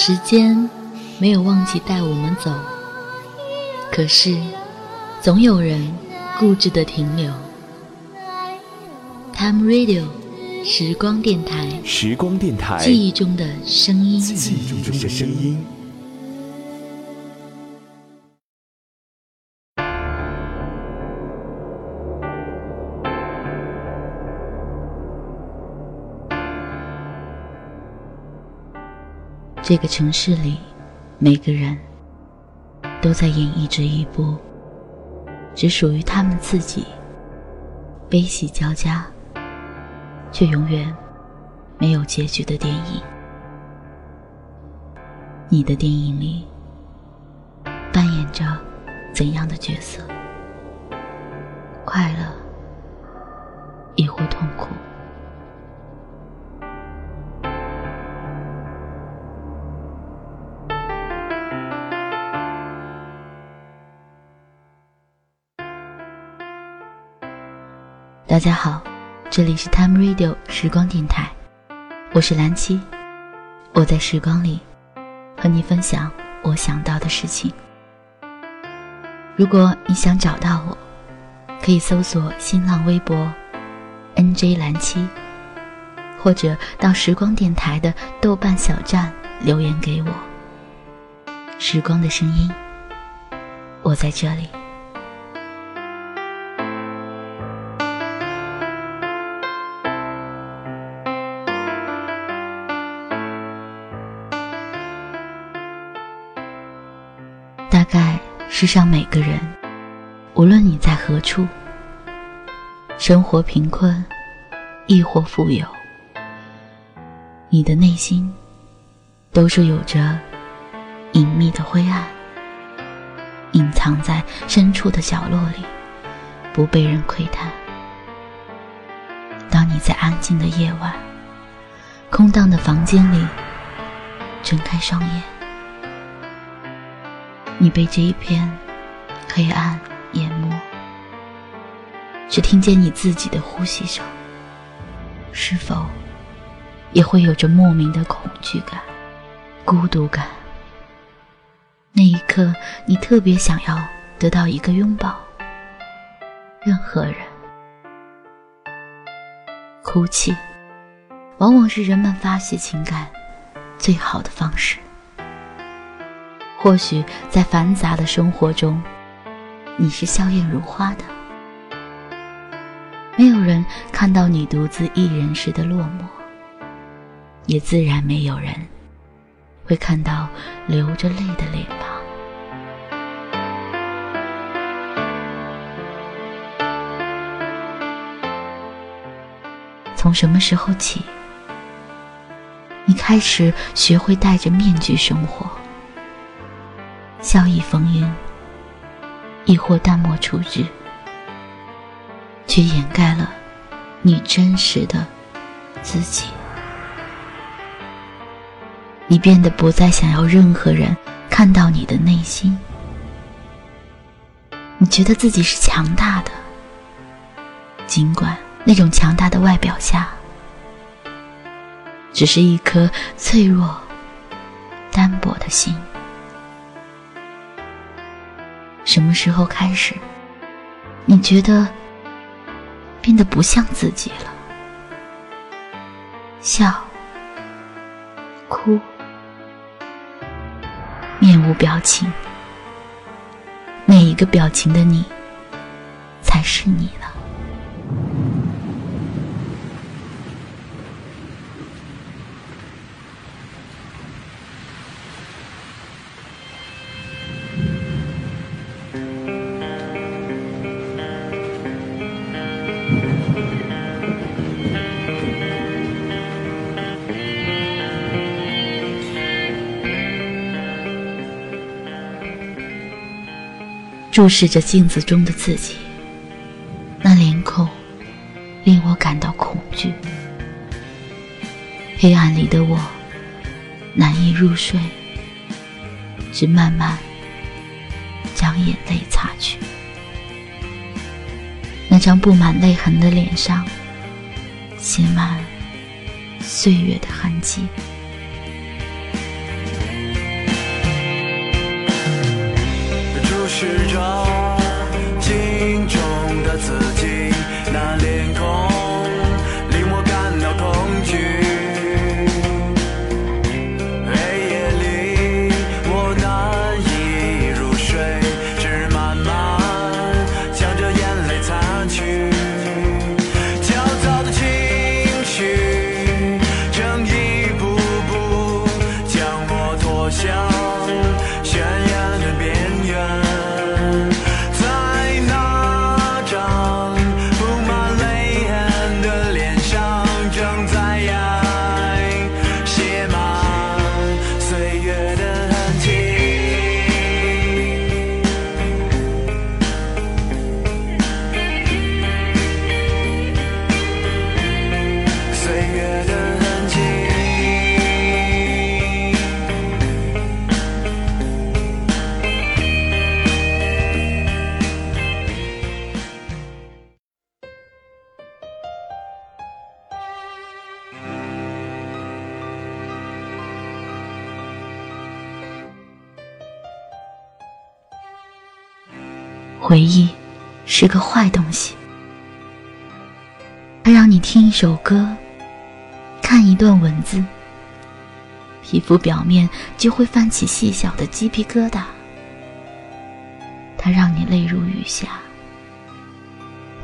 时间没有忘记带我们走，可是总有人固执的停留。Time Radio，时光电台，时光电台，记忆中的声音，记忆中的声音。这个城市里，每个人都在演绎着一部只属于他们自己、悲喜交加，却永远没有结局的电影。你的电影里扮演着怎样的角色？快乐，亦或痛苦？大家好，这里是 Time Radio 时光电台，我是蓝七，我在时光里和你分享我想到的事情。如果你想找到我，可以搜索新浪微博 NJ 蓝七，或者到时光电台的豆瓣小站留言给我。时光的声音，我在这里。世上每个人，无论你在何处，生活贫困，亦或富有，你的内心都是有着隐秘的灰暗，隐藏在深处的角落里，不被人窥探。当你在安静的夜晚，空荡的房间里，睁开双眼。你被这一片黑暗淹没，只听见你自己的呼吸声。是否也会有着莫名的恐惧感、孤独感？那一刻，你特别想要得到一个拥抱。任何人，哭泣，往往是人们发泄情感最好的方式。或许在繁杂的生活中，你是笑靥如花的，没有人看到你独自一人时的落寞，也自然没有人会看到流着泪的脸庞。从什么时候起，你开始学会戴着面具生活？笑意逢迎，亦或淡漠处置，却掩盖了你真实的自己。你变得不再想要任何人看到你的内心。你觉得自己是强大的，尽管那种强大的外表下，只是一颗脆弱、单薄的心。什么时候开始，你觉得变得不像自己了？笑、哭、面无表情，每一个表情的你，才是你注视着镜子中的自己，那脸孔令我感到恐惧。黑暗里的我难以入睡，只慢慢将眼泪擦去。那张布满泪痕的脸上，写满岁月的痕迹。回忆是个坏东西，它让你听一首歌，看一段文字，皮肤表面就会泛起细小的鸡皮疙瘩。它让你泪如雨下，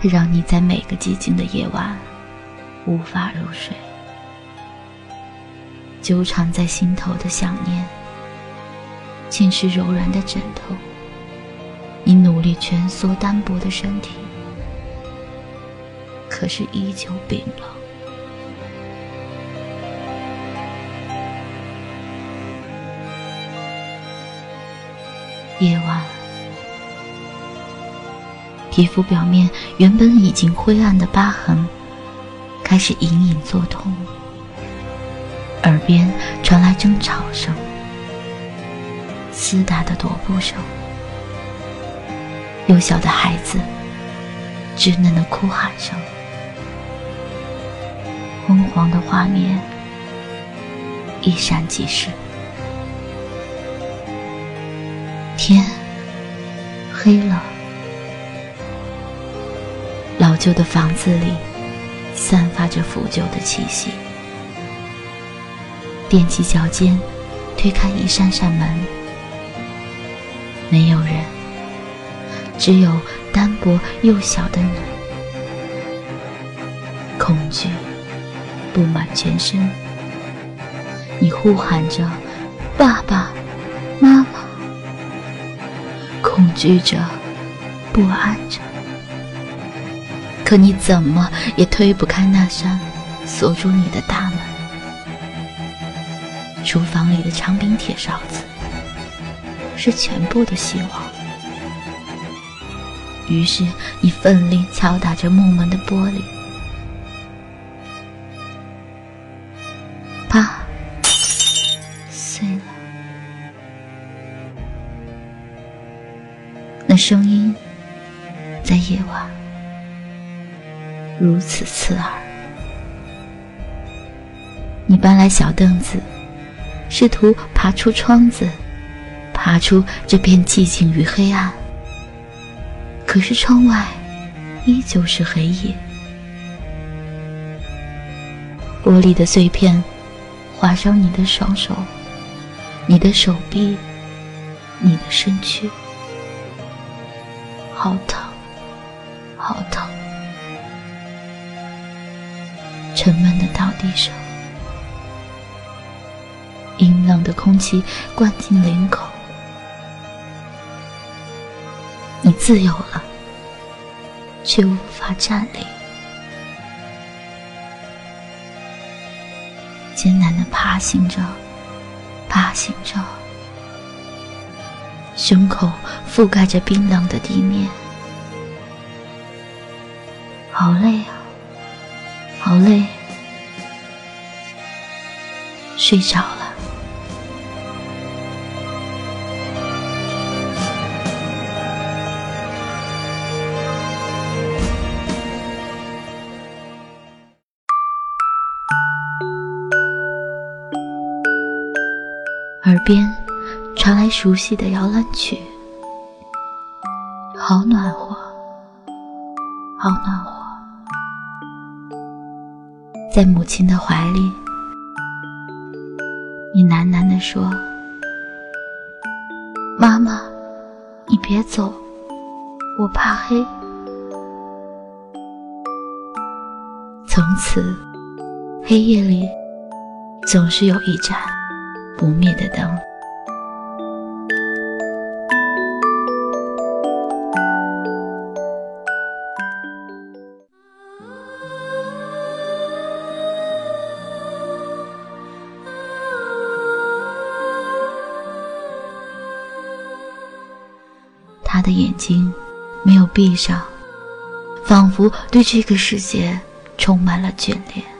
它让你在每个寂静的夜晚无法入睡，纠缠在心头的想念，侵蚀柔软的枕头。你努力蜷缩单薄的身体，可是依旧冰冷。夜晚，皮肤表面原本已经灰暗的疤痕，开始隐隐作痛。耳边传来争吵声、厮打的踱步声。幼小的孩子，稚嫩的哭喊声，昏黄的画面，一闪即逝。天黑了，老旧的房子里散发着腐旧的气息。踮起脚尖，推开一扇扇门，没有人。只有单薄幼小的你，恐惧布满全身。你呼喊着“爸爸妈妈”，恐惧着，不安着。可你怎么也推不开那扇锁住你的大门。厨房里的长柄铁勺子，是全部的希望。于是，你奋力敲打着木门的玻璃，啪，碎了。那声音在夜晚如此刺耳。你搬来小凳子，试图爬出窗子，爬出这片寂静与黑暗。可是窗外依旧是黑夜，玻璃的碎片划伤你的双手、你的手臂、你的身躯，好疼，好疼！沉闷的倒地声，阴冷的空气灌进领口。你自由了，却无法站立，艰难的爬行着，爬行着，胸口覆盖着冰冷的地面，好累啊，好累，睡着了。边传来熟悉的摇篮曲，好暖和，好暖和。在母亲的怀里，你喃喃地说：“妈妈，你别走，我怕黑。”从此，黑夜里总是有一盏不灭的灯。他的眼睛没有闭上，仿佛对这个世界充满了眷恋。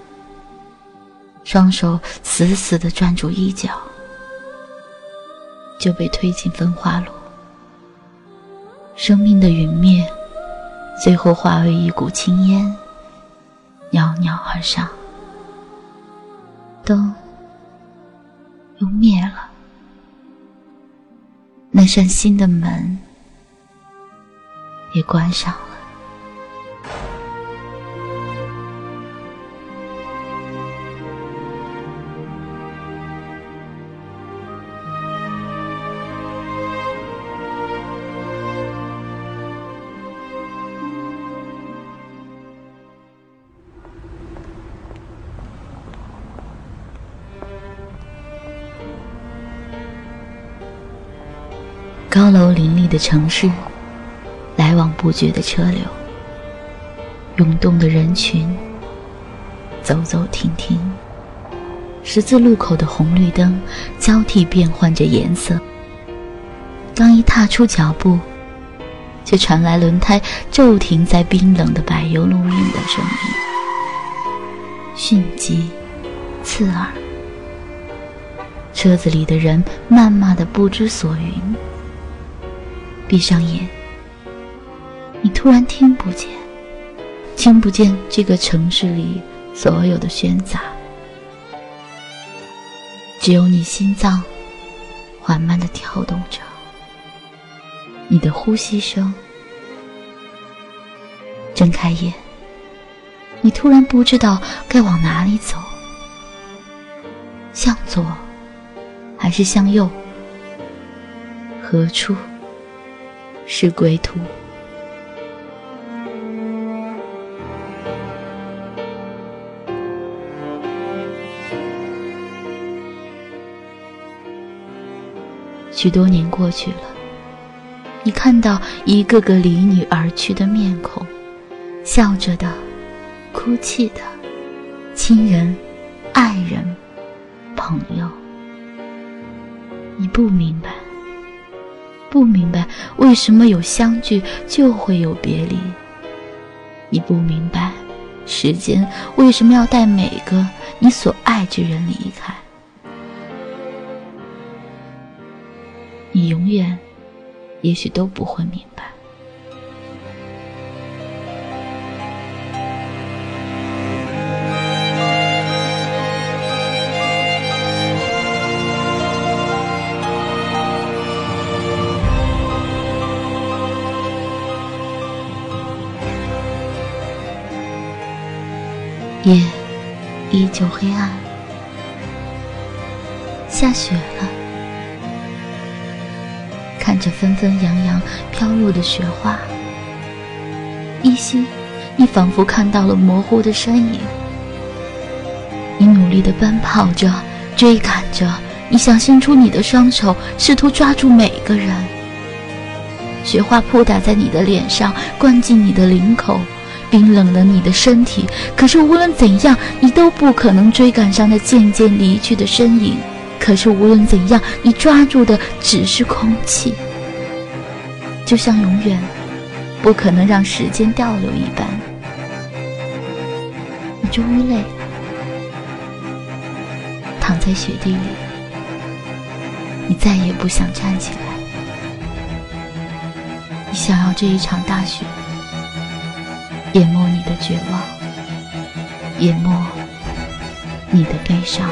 双手死死地攥住衣角，就被推进焚化炉。生命的陨灭，最后化为一股青烟，袅袅而上。灯又灭了，那扇新的门。也关上了。高楼林立的城市。来往不绝的车流，涌动的人群，走走停停。十字路口的红绿灯交替变换着颜色。刚一踏出脚步，却传来轮胎骤停在冰冷的柏油路面的声音，迅疾，刺耳。车子里的人谩骂的不知所云。闭上眼。你突然听不见，听不见这个城市里所有的喧杂，只有你心脏缓慢的跳动着，你的呼吸声。睁开眼，你突然不知道该往哪里走，向左还是向右？何处是归途？许多年过去了，你看到一个个离你而去的面孔，笑着的，哭泣的，亲人、爱人、朋友。你不明白，不明白为什么有相聚就会有别离。你不明白，时间为什么要带每个你所爱之人离开。你永远，也许都不会明白。夜依旧黑暗，下雪了。看着纷纷扬扬飘落的雪花，依稀，你仿佛看到了模糊的身影。你努力地奔跑着，追赶着，你想伸出你的双手，试图抓住每个人。雪花扑打在你的脸上，灌进你的领口，冰冷了你的身体。可是无论怎样，你都不可能追赶上那渐渐离去的身影。可是无论怎样，你抓住的只是空气，就像永远不可能让时间倒流一般。你终于累了，躺在雪地里，你再也不想站起来。你想要这一场大雪淹没你的绝望淹没你的悲伤。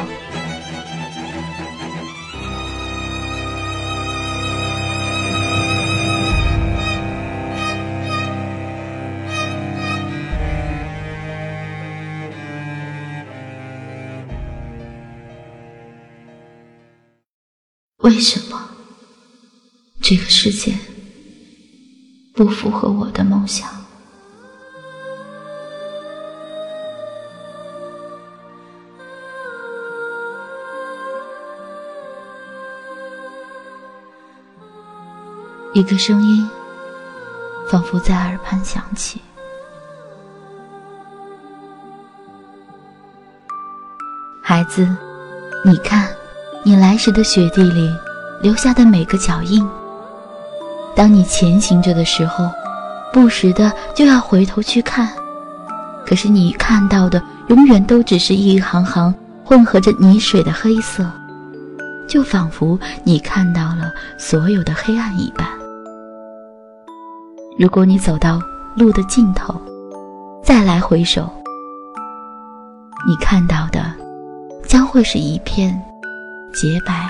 为什么这个世界不符合我的梦想？一个声音仿佛在耳畔响起：“孩子，你看，你来时的雪地里留下的每个脚印。当你前行着的时候，不时的就要回头去看。可是你看到的永远都只是一行行混合着泥水的黑色，就仿佛你看到了所有的黑暗一般。”如果你走到路的尽头，再来回首，你看到的将会是一片洁白。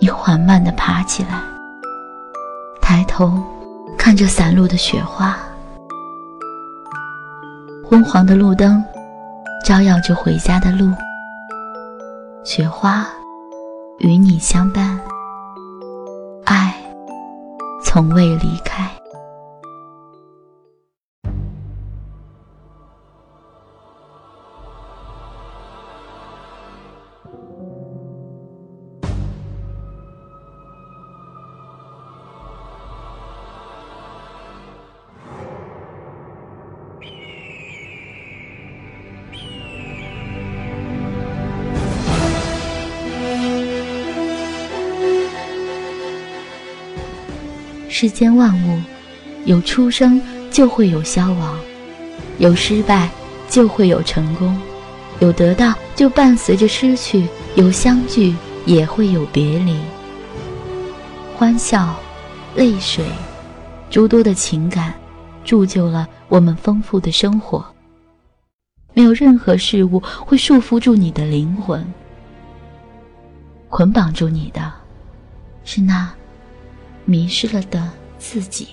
你缓慢地爬起来，抬头看着散落的雪花，昏黄的路灯。照耀着回家的路，雪花与你相伴，爱从未离开。世间万物，有出生就会有消亡，有失败就会有成功，有得到就伴随着失去，有相聚也会有别离。欢笑、泪水，诸多的情感，铸就了我们丰富的生活。没有任何事物会束缚住你的灵魂，捆绑住你的，是那。迷失了的自己，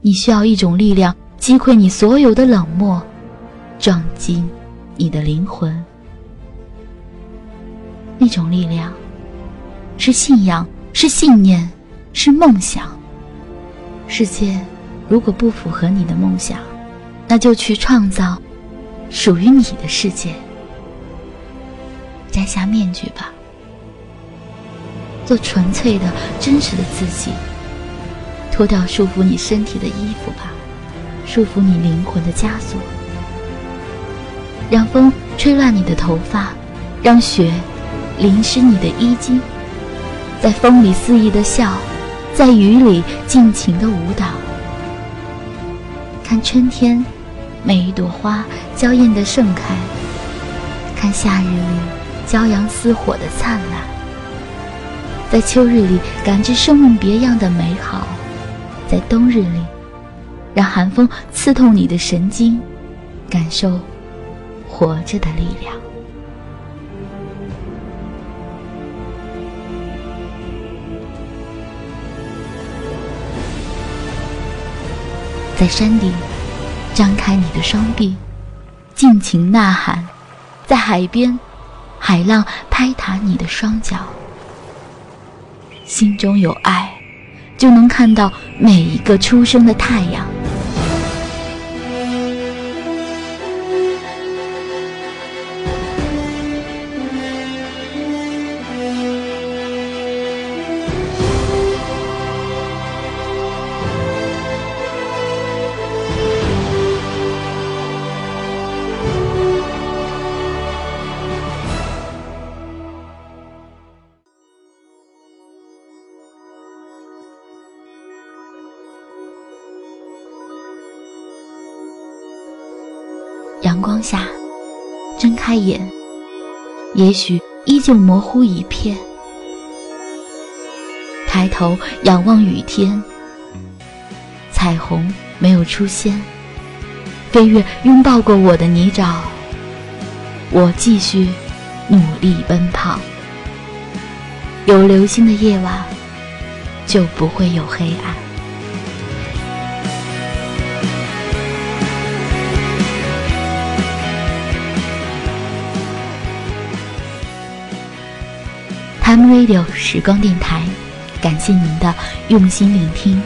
你需要一种力量击溃你所有的冷漠，撞击你的灵魂。那种力量是信仰，是信念，是梦想。世界如果不符合你的梦想，那就去创造属于你的世界。摘下面具吧。做纯粹的、真实的自己，脱掉束缚你身体的衣服吧，束缚你灵魂的枷锁。让风吹乱你的头发，让雪淋湿你的衣襟，在风里肆意的笑，在雨里尽情的舞蹈。看春天，每一朵花娇艳的盛开；看夏日里骄阳似火的灿烂。在秋日里感知生命别样的美好，在冬日里，让寒风刺痛你的神经，感受活着的力量。在山顶，张开你的双臂，尽情呐喊；在海边，海浪拍打你的双脚。心中有爱，就能看到每一个初升的太。阳开眼，也许依旧模糊一片。抬头仰望雨天，彩虹没有出现。飞跃拥抱过我的泥沼，我继续努力奔跑。有流星的夜晚，就不会有黑暗。time radio 时光电台，感谢您的用心聆听。